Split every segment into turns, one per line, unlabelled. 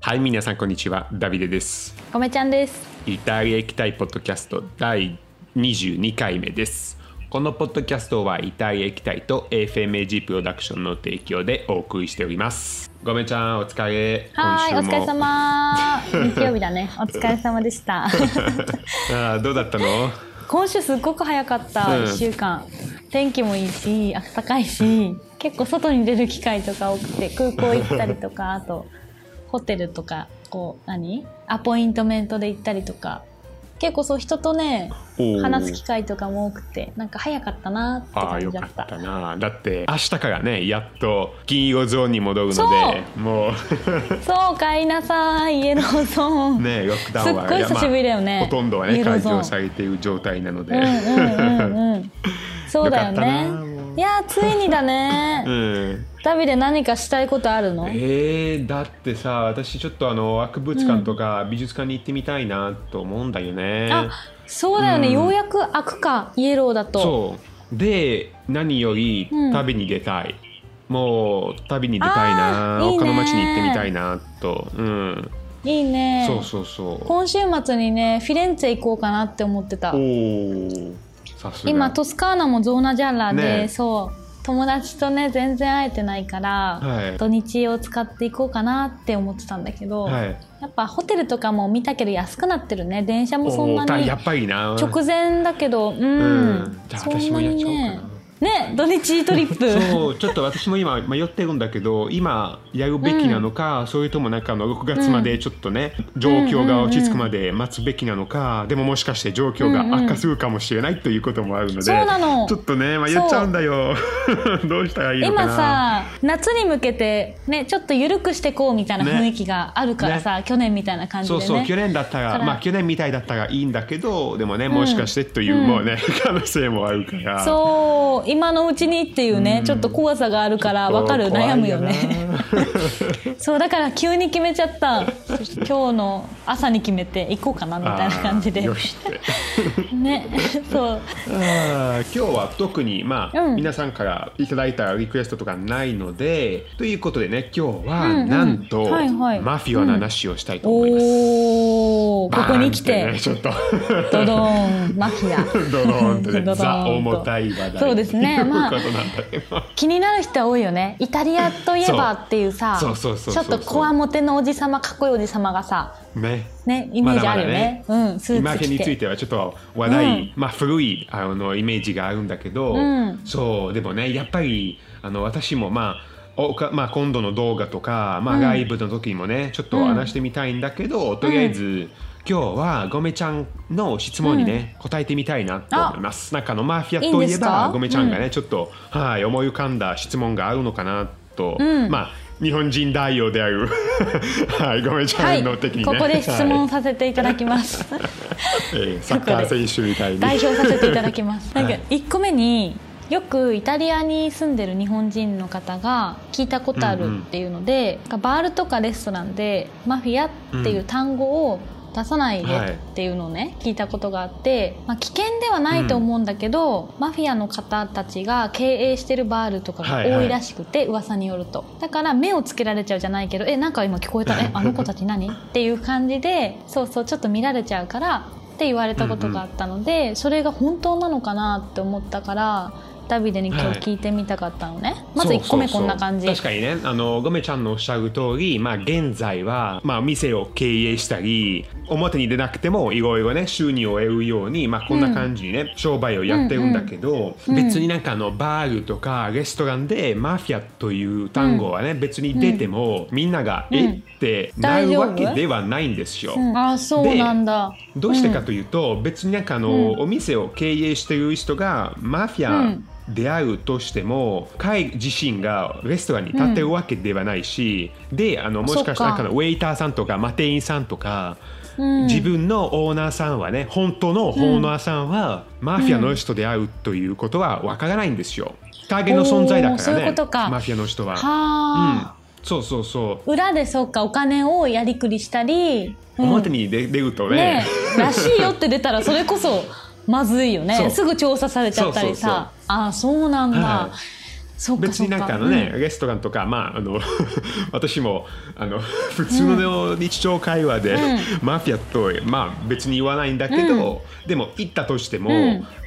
はい、皆さんこんにちは。ダビデです。
ごめちゃんです。
イタリア行きたいポッドキャスト第22回目です。このポッドキャストはイタリア行きたいと FMAG プロダクションの提供でお送りしております。ごめちゃん、お疲れ。
はーい、お疲れ様。日曜日だね。お疲れ様でした。
あーどうだったの？
今週すっごく早かった、
うん
一週間。天気もいいし、暖かいし、結構外に出る機会とか多くて、空港行ったりとか、あと、ホテルとか、こう、何？アポイントメントで行ったりとか、結構そう人とね、話す機会とかも多くて、なんか早かったなって
ああ、
感じだっ。
よかったたな。だって明日からね、やっと金色ゾーンに戻るので、もう
そう、帰りなさい、イエローゾーン。
ね、ロックダウンは
すっごい久しぶりだよね
まあほとんどはね、解除されている状態なので。
うんうんうんうん。そうだよね。いやーついにだね。
うん
ダビで何かしたいことあるの？
えー、だってさ私ちょっとあの博物館とか美術館に行ってみたいなと思うんだよね、
あ、そうだよね。
うん。
ようやく開くかイエローだと。
そう。で何より
うん
旅に出たい、もう旅に出たいな。他の町に行ってみたいなと。うん。
いいね。
そうそうそう。
今週末にねフィレンツェ行こうかなって思ってた。
お。おさすが。
今トスカーナもゾーナジャンラで、
ね
そう友達とね全然会えてないから、
はい。
土日を使っていこうかなって思ってたんだけど、
はい。
やっぱホテルとかも見たけど安くなってるね。電車もそんなに
おーやっぱりな。
直前だけどうん、
うん。
そんなにねね土日トリップ。
そうちょっと私も今迷ってるんだけど今やるべきなのか、それともなんかあの6月までちょっとね、状況が落ち着くまで待つべきなのか、でももしかして状況が悪化するかもしれないということもあるので、
そうなの。
ちょっとね迷っちゃうんだよ。どうしたらいいのかな。
今さ夏に向けてねちょっと緩くしてこうみたいな
ね。
雰囲気があるからさ、去年みたいな感じでね。
そうそう去年だった
ら
まあ去年みたいだったらいいんだけどでもねもしかしてという、もうね 可能性もあるから。
そう今のうちにっていうね、ちょっと怖さがあるからわかる？悩むよね。そうだから急に決めちゃった。そして今日の朝に決めて行こうかなみたいな感じで。ねそう。
今日は特に、まあ
うん。
皆さんからいただいたリクエストとかないのでということでね今日は、
うんうん。
なんと、
はいはい。
マフィアの話をしたいと思います。
おおここに来て
ね、ちょっと。
ドドーンマフィア。
ドドーンとね
ドドーンと。
ザ重たい話題
そうですね。まあ気になる人は多いよね。イタリアといえばっていうさちょっとこわもてのおじさまかっこいいおじさまがさ
ね。
ねイメージあるよね,、
まだまだ
うんスー
今
ツ着て。
についてはちょっと話題、
うん。
まあ古いあのイメージがあるんだけど、
うん。
そうでもねやっぱりあの私もまあおかまあ、今度の動画とか、まあ、
うん。
ライブの時にもね、ちょっと話してみたいんだけど、とりあえず、今日はゴメちゃんの質問にね、答えてみたいなと思います。なんかあのマフィアと
いいん
いえば
ですか？
ゴメちゃんがね、ちょっと、はい、思い浮かんだ質問があるのかなと、
うん。
まあ日本人代表である、はい、ゴメち
はい
ゃんの的にね、
ここで質問させていただきます、
えーサッカー選手みたいに。
代表させていただきます。なんか
はい
1個目によくイタリアに住んでる日本人の方が聞いたことあるっていうので、バールとかレストランでマフィアっていう単語を出さないでっていうのをね、聞いたことがあって、まあ、危険ではないと思うんだけど、マフィアの方たちが経営してるバールとかが多いらしくて、噂によると。だから目をつけられちゃうじゃないけどえなんか今聞こえた えあの子たち何？っていう感じでそうそうちょっと見られちゃうからって言われたことがあったので、それが本当なのかなって思ったからダビデに今日聞いてみたかったのね、まず1個目こんな感じ。
確かにねあのゴメちゃんのおっしゃる通り、まあ、現在は、まあ、店を経営したり表に出なくてもいろいろね収入を得るように、まあ、こんな感じにね、商売をやってるんだけど、
うん
別になんかあのバールとかレストランでマフィアという単語はね、別に出ても、みんなが、
うん
えってなるわけではないんですよ。
うん。あそうなんだ。
どうしてかというと、別になんかあの、お店を経営してる人がマフィア出会うとしても彼自身がレストランに立ってるわけではないし、であのもしかしたらウェイターさんとか、まあ、店員さん。とか、自分のオーナーさんはね本当のオーナーさんは、マフィアの人で会うということはわからないんですよ。影の存在だからね。マフィアの人は。
は
そうそうそう。
裏でそうかお金をやりくりしたり、うん。
表に出出るとね。
ねえ。らしいよって出たらそれこそまずいよね。すぐ調査されちゃったりさ。
そうそうそう
ああそうなんだ、
はい。別になんかあのね、レストランとかまああの 私もあの 普通の日常会話で、マフィアとまあ別に言わないんだけど、でも行ったとしても、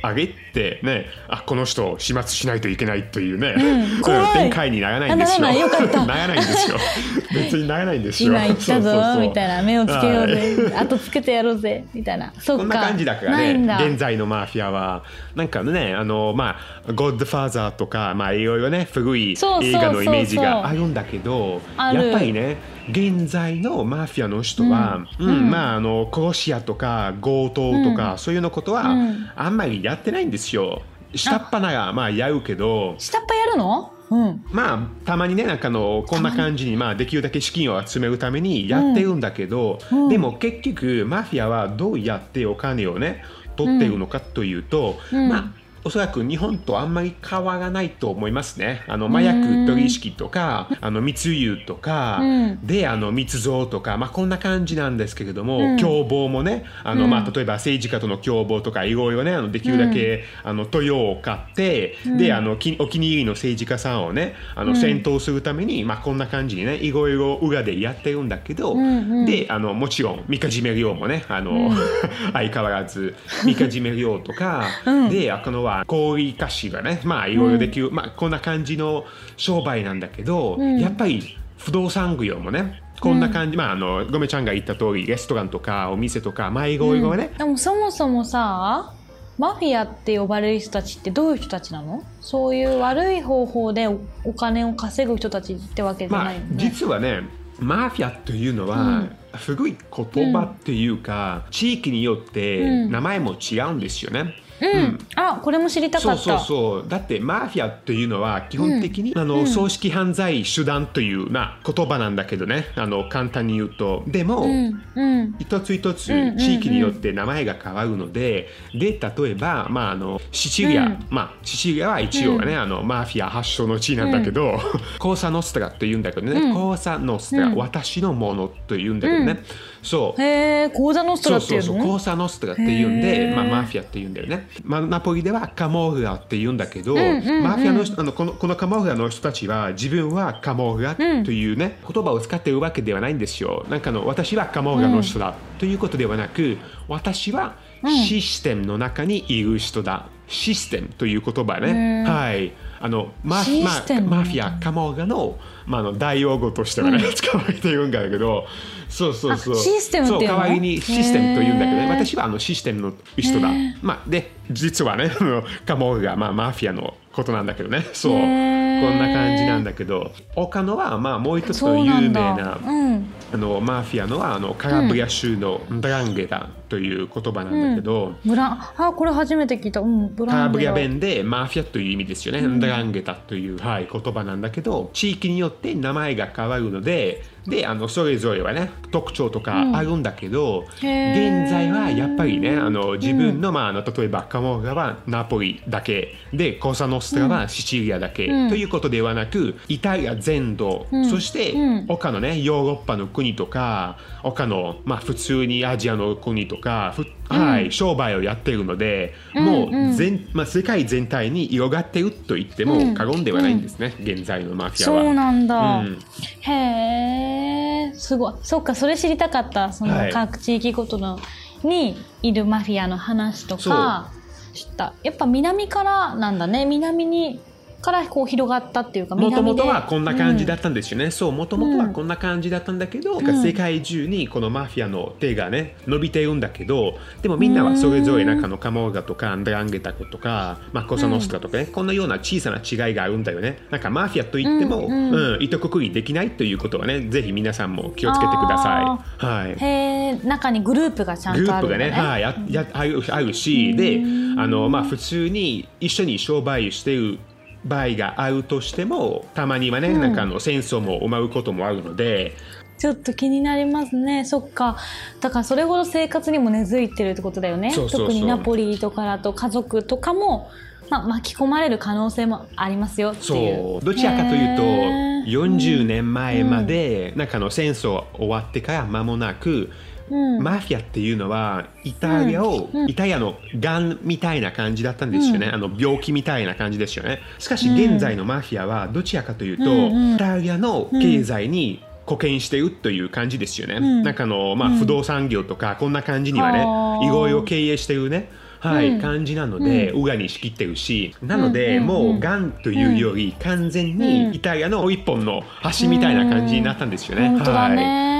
ん
あげってねあこの人を始末しないといけないというね、
ん 怖い。
展開にならないんですよ。
あならない。よかった。
ならないんですよ。別にならないんですよ。
今言ったぞみたいな。目をつけよう
はい。
ぜ後つけてやろうぜ。みたいな。そ
んな感じだからね。現在のマフィアは。なんかねあのまあ「ゴッドファーザー」とかまあいろいろね古い映画のイメージがあるんだけどやっぱりね現在のマフィアの人は、うん。まああの殺し屋とか強盗とか、そういうのことは、
うん。
あんまりやってないんですよ。下っ端がまあやるけど。
下っ端やるの？うん。
まあたまにねなんかのこんな感じにまあできるだけ資金を集めるためにやってるんだけど、
うん。
でも結局マフィアはどうやってお金をね取ってるのかというと、
うん。
まあおそらく日本とあんまり変わらないと思いますね。あの麻薬取引とか、あの密輸とか、
うん。
であの密造とか、まあ、こんな感じなんですけれども、
うん。
共謀もねあの、
うん。
まあ、例えば政治家との共謀とかいろいろねあのできるだけ、あの豊を買って、であのきお気に入りの政治家さんをねあの戦闘するために、まあ、こんな感じにねいろいろ裏でやってるんだけど、
んうん。
であのもちろんみかじめ量もねあの、相変わらずみかじめ量とか、であのは氷菓子がねまあいろいろできる、まあ、こんな感じの商売なんだけど、やっぱり不動産業もねこんな感じ、まああのごめちゃんが言った通りレストランとかお店とかまあいろいろね、
でもそもそもさマフィアって呼ばれる人たちってどういう人たちなの？そういう悪い方法でおお金を稼ぐ人たちってわけじゃ
まあ
ないよね、
実はねマフィアというのは、古い言葉っていうか、地域によって
うん。
名前も違うんですよね。
うん、あこれも知りたかった。
そうそうそう。だってマフィアというのは基本的に、あの組織犯罪手段というな言葉なんだけどね。あの簡単に言うと。でも、
うん。うん。
一つ一つ
うんうんうん。
地域によって名前が変わるので、で例えば、まあ、あのシチリア、
うん。
まあ、シチリアは一応ね、あのマフィア発祥の地なんだけど、コーサノストラというんだけどね、
うん。
コーサノストラ、
うん。
私のものというんだけどね、そう
へえ講座ノスト
そうそうそう、
ラっていうの
コーサノストラっていうん
へ
で、
ー
まあ、マフィアっていうんだよね。まあ、ナポリではカモフラっていうんだけど、
んうんうん
マフィアの人あのこのこのカモフラの人たちは自分はカモフラというね、言葉を使っているわけではないんですよ。なんかの私はカモフラの人だということではなく、私はシステムの中にいる人だ。システムという言葉ね。はい。あのマフィア、カモフラの,、まあ、あの大用語としてはね、使われているんだけど、そうそうそう。
あシステム
そう代わりにシステムというんだけどね。私はあのシステムの人だ、まあ、で実はねカモフが、まあ、マフィアのことなんだけどね。そう。こんな感じなんだけど。他のは、まあ、もう一つの有名
なうん
あのマフィアのはあのカラブリア州のブランゲダという言葉なんだけど、
ブランあこれ初めて聞いた。うんブ
カラブリア
ラン
でマフィアという意味ですよね。ンダランゲタという、はい、言葉なんだけど、地域によって名前が変わるので、で、あの、それぞれはね、特徴とかあるんだけど、
へー。
現在はやっぱりね、あの、自分の、まあ、あの、例えばカモフラはナポリだけ、で、コーサノストラはシチリアだけ、
うん。
ということではなく、イタリア全土、
ん。
そして、
うん。
他のね、ヨーロッパの国とか、他の、まあ、普通にアジアの国とか、ふはい、商売をやっているので、もう全、まあ、世界全体に広がっていると言っても過言ではないんですね、現在のマフィアは。
そうなんだ、
うん。
へえすごい。そっかそれ知りたかった。そ
はい。
の各地域ごとのにいるマフィアの話とか知った。やっぱ南からなんだね。南にからこう広がったっていうか
もともとはこんな感じだったんですよね。そう、もともとはこんな感じだったんだけど、世界中にこのマフィアの手がね、伸びてるんだけど、でもみんなはそれぞれなんかのカモーガとかアンダランゲタコとか、まあ、コサノストラとかね、こんなような小さな違いがあるんだよね。なんかマフィアといっても、
うん
うん、糸くくりできないということはね、ぜひ皆さんも気をつけてください。はい。
へで中にグループがちゃ
グル
んとあるんだ、
ープがね、
ね
はい、ややあるあるし、で、あのまあ普通に一緒に商売してる場合があるとしても、たまにはね、なんかあの戦争も思うこともあるので、
ちょっと気になりますね。そっか。だからそれほど生活にも根付いてるってことだよね。特にナポリとかだと家族とかも、まあ、巻き込まれる可能性もありますよっていう。
そう。どちらかというと
へー。
40年前まで、なんかあの戦争終わってから間もなく、
うん
マフィアっていうのはイタリアを、イタリアのがんみたいな感じだったんですよね、あの病気みたいな感じですよね。しかし現在のマフィアはどちらかというと、イタリアの経済に貢献しているという感じですよね、なんかあの、まあ、不動産業とかこんな感じにはね、いろいろ経営しているねはい、感じなので、裏に仕切ってるしなので、もうがん。というより完全にイタリアの一本の橋みたいな感じになったんですよね。はい。
ね、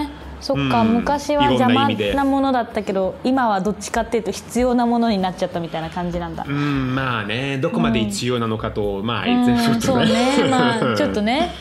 そっか、
うん。
昔はい邪魔
な
ものだったけど今はどっちかっていうと必要なものになっちゃったみたいな感じなんだ、
うんまあね。どこまで必要なのかと、まあ
うん
ちょっと
そうね。まあ ちょっとね。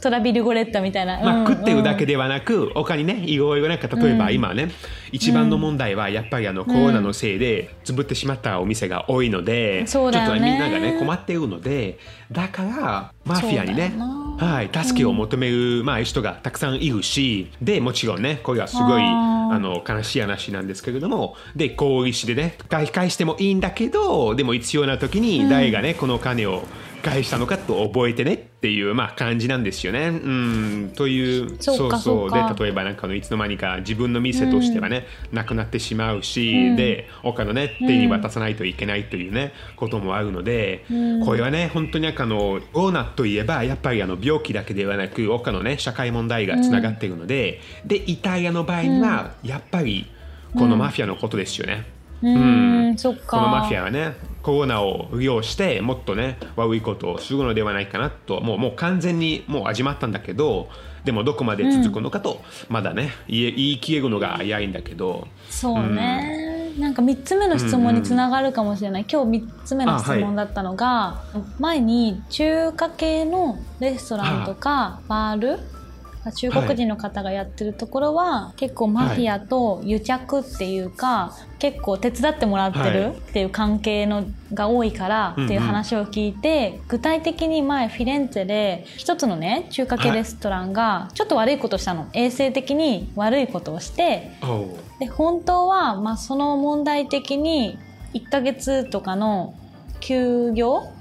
トラビルゴレッタみたいな、
まあ、
うん
食ってるだけではなく、他にねいろいろなんか例えば今ね、一番の問題はやっぱりあのコロナのせいで潰ってしまったお店が多いので、ちょっとみんながね困っているのでだからマフィアにねはい、助けを求める、まあ、人がたくさんいるしでもちろんねこれはすごい
あ
の悲しい話なんですけれどもで高利子でね返返してもいいんだけどでも必要な時に誰がね、このお金を返したのかと覚えてねっていう、まあ、感じなんですよね。うん、という
そうかそうか
で例えばなんかあのいつの間にか自分の店としてはね、なくなってしまうし、で他のね手に渡さないといけないというね、こともあるので、これはね本当になんのオーナーといえばやっぱりあの病気だけではなく他のね社会問題がつながっているので、でイタリアの場合にはやっぱりこのマフィアのことですよね。
うーん。そっか。
このマフィアはねコロナを利用してもっとね悪いことをするのではないかなともうもう完全にもう始まったんだけどでもどこまで続くのかと、まだね言い言い切れるのが早いんだけど。
そうね、なんか3つ目の質問につながるかもしれない、今日3つ目の質問だったのが、前に中華系のレストランとかバール？中国人の方がやってるところは、結構マフィアと癒着っていうか、結構手伝ってもらって
はい。
るっていう関係のが多いからっていう話を聞いて、具体的に前フィレンツェで一つのね中華系レストランがちょっと悪いことしたの。衛生的に悪いことをしてで本当は、まあ、その問題的に1ヶ月とかの休業
うんうん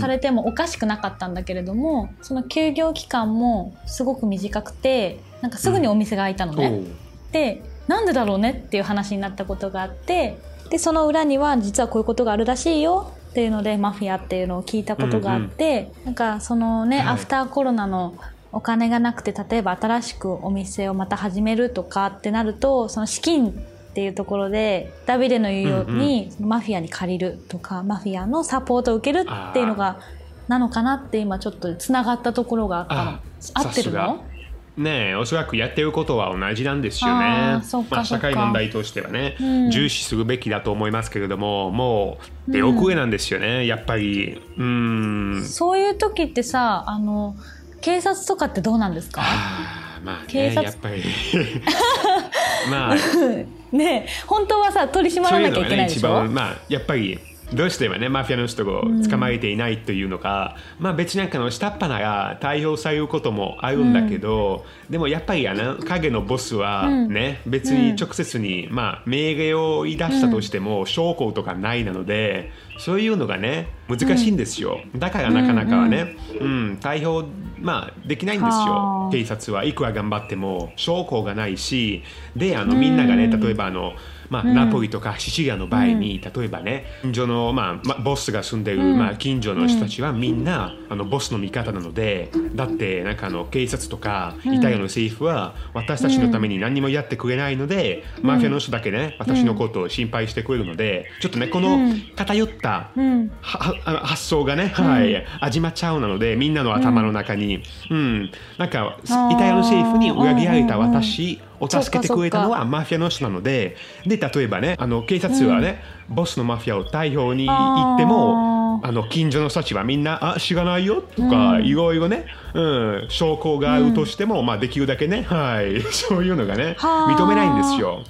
されてもおかしくなかったんだけれども、その休業期間もすごく短くてなんかすぐにお店が開いたのね。
おう
でなんでだろうねっていう話になったことがあってでその裏には実はこういうことがあるらしいよっていうのでマフィアっていうのを聞いたことがあって、なんかそのね、
はい。
アフターコロナのお金がなくて例えば新しくお店をまた始めるとかってなるとその資金っていうところでダビデの言うように、マフィアに借りるとかマフィアのサポートを受けるっていうのがなのかなって今ちょっとつながったところがあった。の
あ
合ってるの？
ねえおそらくやってることは同じなんですよ
あ
ねまあ、社会問題としてはね、
うん。
重視するべきだと思いますけれどももう出遅れなんですよね、やっぱり。うん。
そういう時ってさあの警察とかってどうなんですか？
まあ
警察
ねやっぱり。まあ
ね本当はさ取り締まらなきゃい
いうのがね一
けないでしょ、
番まあやっぱりどうしてもねマフィアの人を捕まえていないというのが、まあ別になんかの下っ端が対応されることもあるんだけど、でもやっぱりあの影のボスはね、別に直接に、まあ命令を言い出したとしても、証拠とかないなのでそういうのがね難しいんですよ、だからなかなかはね、うん対応まあできないんです
は
よ
あ。
警察はいくら頑張っても証拠がないしであのみんながね例えばあの、まあナポリとかシチリアの場合に、例えばね近所の、まあまあ、ボスが住んでる、まあ、近所の人たちはみんな、あのボスの味方なのでだってなんかあの警察とかイタリアの政府は私たちのために何もやってくれないので、マフィアの人だけね私のことを心配してくれるのでちょっとねこの偏った、発想がね、はい、始まっちゃうなのでみんなの頭の中に、うん。なんかイタリアの政府に裏切られた私を助けてくれたのはマフィアの人なのでで例えばねあの警察はね、ボスのマフィアを逮捕に行ってもあの近所の人たちはみんな「あ知らないよ」とか、いろいろね、うん、証拠があるとしても、まあできるだけねはい そういうのがね
はあ。
認めないんですよ。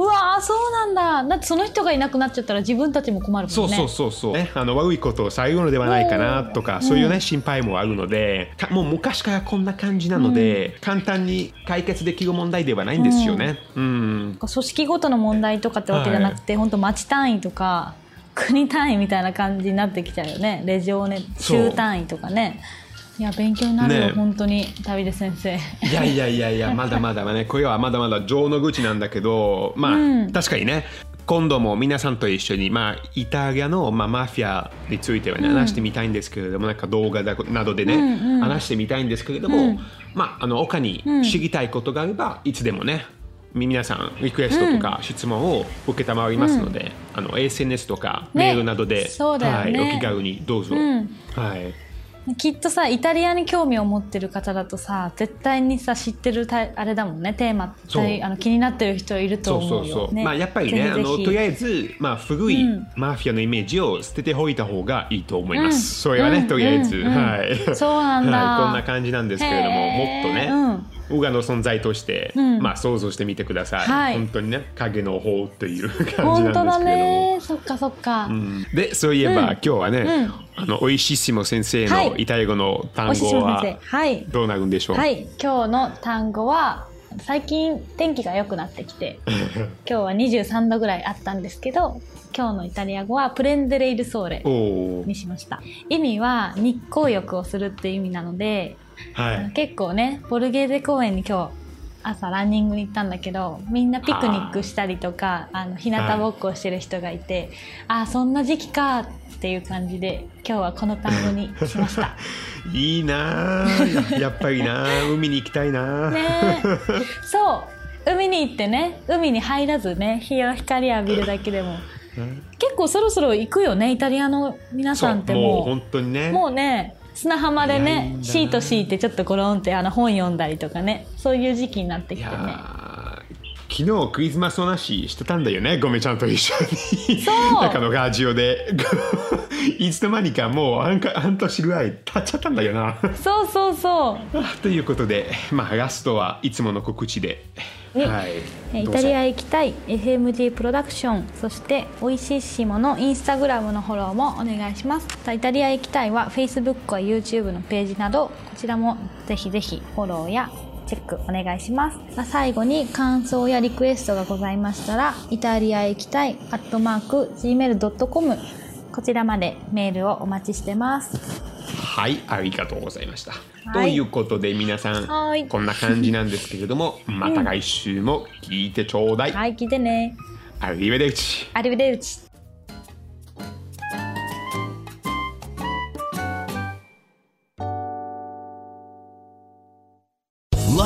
うわーそうなんだ。だってその人がいなくなっちゃったら自分たちも困るもんね。
そうそうそうそう、ね、あの悪いことをされるのではないかなとか、そういうね心配もあるのでかもう昔からこんな感じなので、簡単に解決できる問題ではないんですよね。うん、
組織ごとの問題とかってわけじゃなくて、本当町単位とか国単位みたいな感じになってきちゃうよね。レジオネ
そう。
州単位とかねいや勉強になるよ、
ね
本当に旅出先生。
いやいやいやいや まだまだね。これはまだまだ情の口なんだけどまあ、
うん。
確かにね。今度も皆さんと一緒に、まあ、イタリアの、まあ、マフィアについてはね、話してみたいんですけれどもなんか動画だなどでね、
うんうん。
話してみたいんですけれども、
うん。
まああの他に知りたいことがあれば、いつでもね皆さんリクエストとか質問を受けたまわりますので、あの SNS とか
ね。
メールなどで、
ね。
はい、お気軽にどうぞ、
うん。
はい
きっとさイタリアに興味を持ってる方だとさ絶対にさ知ってるたあれだもんねテーマあの気になってる人いると思
ううそう、
ね。
まあやっぱりねあのとりあえず、まあ、古い
うん。
マフィアのイメージを捨てておいた方がいいと思います、
うん。
それはね、
うん
とりあえず、
うんうん
はい。
そうなんだ。
はい、こんな感じなんですけれどももっとね、裏の存在として、
うん。
まあ想像してみてください、
はい。
本当にね影の方という感じなん
本当だ
ですけれども。
ね。そっかそっか、
うん。でそういえば、
うん。
今日はね、
うん。
あのおいししも先生
はい。
のイタリア語の単語はどうなるんでしょう、
はい。今日の単語は最近天気が良くなってきて 今日は23度ぐらいあったんですけど今日のイタリア語はプレンデレイルソーレにしました。意味は日光浴をするっていう意味なので、
はい。
結構ねボルゲーゼ公園に今日朝ランニングに行ったんだけどみんなピクニックしたりとかあの日向ぼっこをしてる人がいて、ああそんな時期かっていう感じで今日はこの単語にしました。
いいなあややっぱりなあ 海に行きたいなあ
ねそう。海に行ってね海に入らずね日を光浴びるだけでも。結構そろそろ行くよねイタリアの皆さんって
そうもう
も
本当にね。
うもうね砂浜でねシート敷いてちょっとゴロンってあの本読んだりとかねそういう時期になってきてね。
ー昨日クリスマスの話してたんだよねゴメちゃんと一緒に。
そう。
なんかのラジオで。いつの間にかもう半か半年ぐらい経っちゃったんだよな。
そうそうそう。
あ ということでまあラストはいつもの告知で。
ね
はい。
えイタリア行きたい FMG プロダクションそしておいしいしものインスタグラムのフォローもお願いします。イタリア行きたいは Facebook や YouTube のページなどこちらもぜひぜひフォローやチェックお願いします。最後に感想やリクエストがございましたらイタリア行きたいアットマーク Gmail.com こちらまでメールをお待ちしてます
はいありがとうございました、
はい。
ということで皆さん
はい。
こんな感じなんですけれどもまた来週も聞いてちょうだい、
はい聞いてね。
アリベデルチ
アリベデルチ